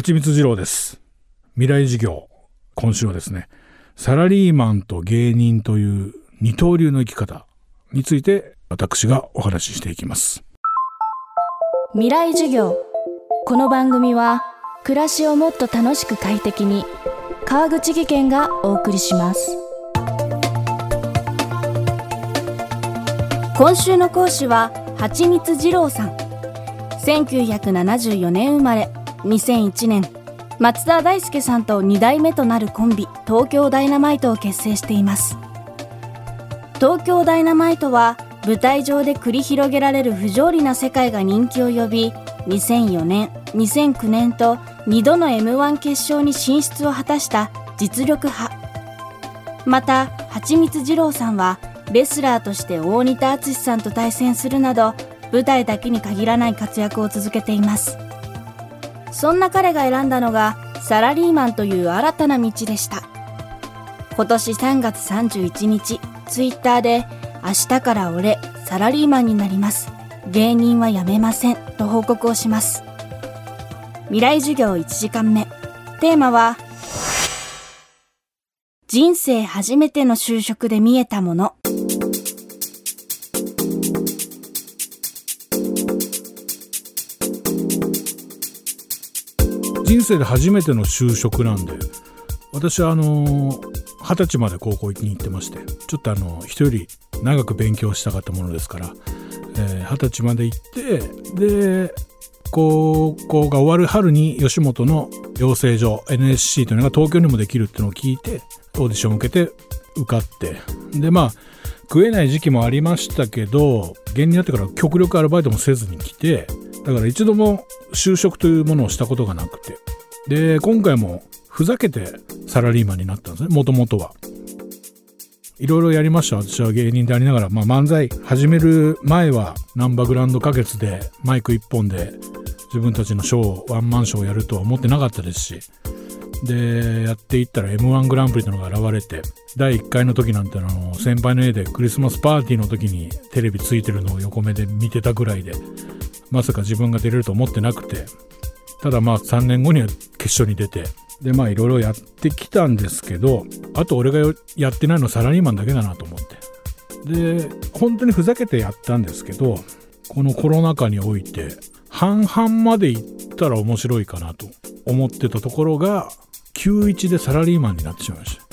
はちみつ二郎です。未来事業今週はですねサラリーマンと芸人という二刀流の生き方について私がお話ししていきます。未来授業。この番組は暮らしをもっと楽しく快適に川口義賢がお送りします。今週の講師ははちみつ二郎さん。1974年生まれ。2001年松田大輔さんと2代目となるコンビ東京ダイナマイトを結成しています。東京ダイナマイトは舞台上で繰り広げられる不条理な世界が人気を呼び2004年2009年と2度の m 1決勝に進出を果たした実力派。またはちみつ二郎さんはレスラーとして大仁田敦さんと対戦するなど舞台だけに限らない活躍を続けています。そんな彼が選んだのがサラリーマンという新たな道でした。今年3月31日ツイッターで明日から俺サラリーマンになります。芸人は辞めませんと報告をします。未来授業1時間目。テーマは人生初めての就職で見えたもの。人生で初めての就職なんで私はあの二十歳まで高校に行ってましてちょっとあの人より長く勉強したかったものですから二十、えー、歳まで行ってで高校が終わる春に吉本の養成所 NSC というのが東京にもできるっていうのを聞いてオーディションを受けて受かってでまあ食えない時期もありましたけど芸人になってから極力アルバイトもせずに来てだから一度も就職というものをしたことがなくて。で今回もふざけてサラリーマンになったんですねもともとは。いろいろやりました。私は芸人でありながら、まあ、漫才始める前はナンバーグランド花月でマイク1本で自分たちのショーワンマンショーをやるとは思ってなかったですしでやっていったら m 1グランプリというのが現れて第1回の時なんてあの先輩の家でクリスマスパーティーの時にテレビついてるのを横目で見てたぐらいでまさか自分が出れると思ってなくてただまあ3年後には決勝に出てでまあいろいろやってきたんですけどあと俺がやってないのはサラリーマンだけだなと思って。で本当にふざけてやったんですけどこのコロナ禍において半々までいったら面白いかなと思ってたところが91でサラリーマンになってしまいました。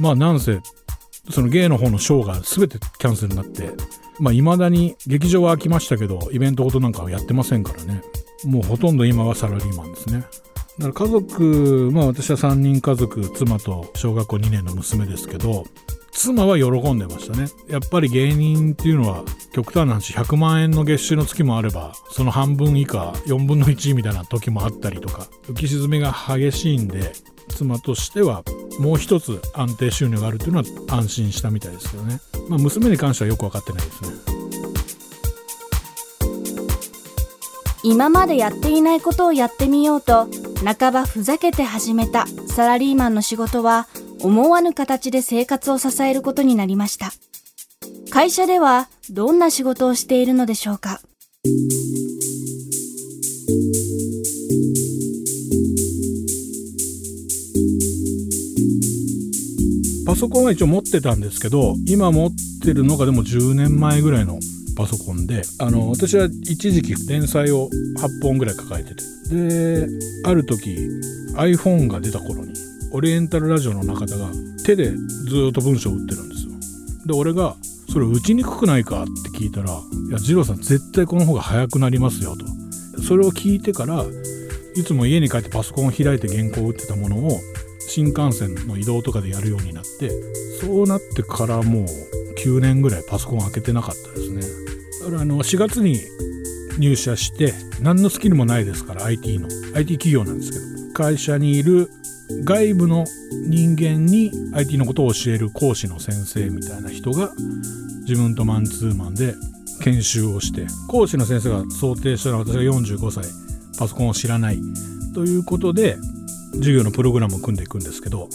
まあなんせその芸の方のショーが全てキャンセルになってまあ未だに劇場は空きましたけどイベントごとなんかはやってませんからね。もうほとんど今はサラリーマンですね。だから家族まあ私は3人家族妻と小学校2年の娘ですけど妻は喜んでましたね。やっぱり芸人っていうのは極端な話100万円の月収の月もあればその半分以下4分の1みたいな時もあったりとか浮き沈みが激しいんで妻としてはもう一つ安定収入があるっていうのは安心したみたいですけどね、まあ、娘に関してはよく分かってないですね。今までやっていないことをやってみようと半ばふざけて始めたサラリーマンの仕事は思わぬ形で生活を支えることになりました。会社ではどんな仕事をしているのでしょうか？パソコンは一応持ってたんですけど今持ってるのがでも10年前ぐらいのパソコンであの私は一時期連載を8本ぐらい抱えてて。である時 iPhone が出た頃にオリエンタルラジオの中田が手でずっと文章を打ってるんですよで俺が「それ打ちにくくないか?」って聞いたら「いや二郎さん絶対この方が早くなりますよ」とそれを聞いてからいつも家に帰ってパソコンを開いて原稿を打ってたものを新幹線の移動とかでやるようになってそうなってからもう9年ぐらいパソコン開けてなかったですねだからあの4月に入社して何のスキルもないですから IT の IT 企業なんですけど会社にいる外部の人間に IT のことを教える講師の先生みたいな人が自分とマンツーマンで研修をして講師の先生が想定したのは私が45歳パソコンを知らないということで授業のプログラムを組んでいくんですけど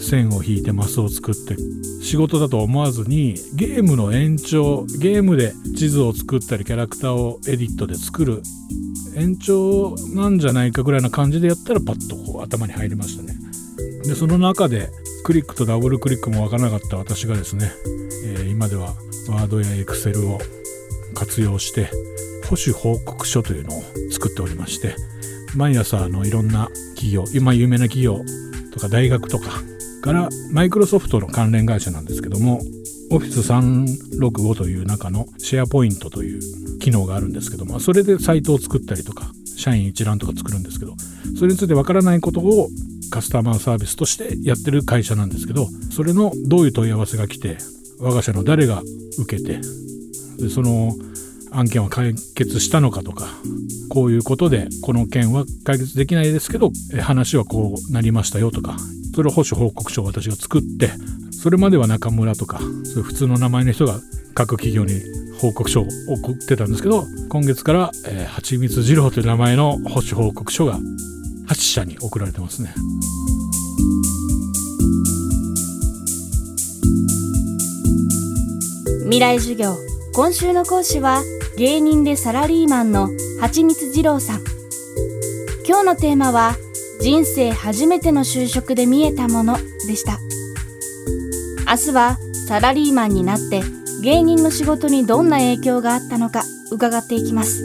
線を引いてマスを作って仕事だと思わずにゲームの延長ゲームで地図を作ったりキャラクターをエディットで作る延長なんじゃないかぐらいな感じでやったらパッとこう頭に入りましたね。でその中でクリックとダブルクリックもわからなかった私がですね、えー、今ではワードやエクセルを活用して保守報告書というのを作っておりまして毎朝あのいろんな企業今有名な企業とか大学とかからマイクロソフトの関連会社なんですけども Office365 という中のシェアポイントという機能があるんですけどもそれでサイトを作ったりとか社員一覧とか作るんですけどそれについてわからないことをカスタマーサービスとしてやってる会社なんですけどそれのどういう問い合わせが来て我が社の誰が受けてでその案件は解決したのかとかこういうことでこの件は解決できないですけど話はこうなりましたよとかそれを保守報告書を私が作ってそれまでは中村とかそういう普通の名前の人が各企業に報告書を送ってたんですけど今月から、えー、蜂蜜二郎という名前の保守報告書が8社に送られてますね。未来授業今週の講師は芸人でサラリーマンの蜂蜜二郎さん。今日のテーマは人生初めての就職で見えたものでした。明日はサラリーマンになって芸人の仕事にどんな影響があったのか伺っていきます。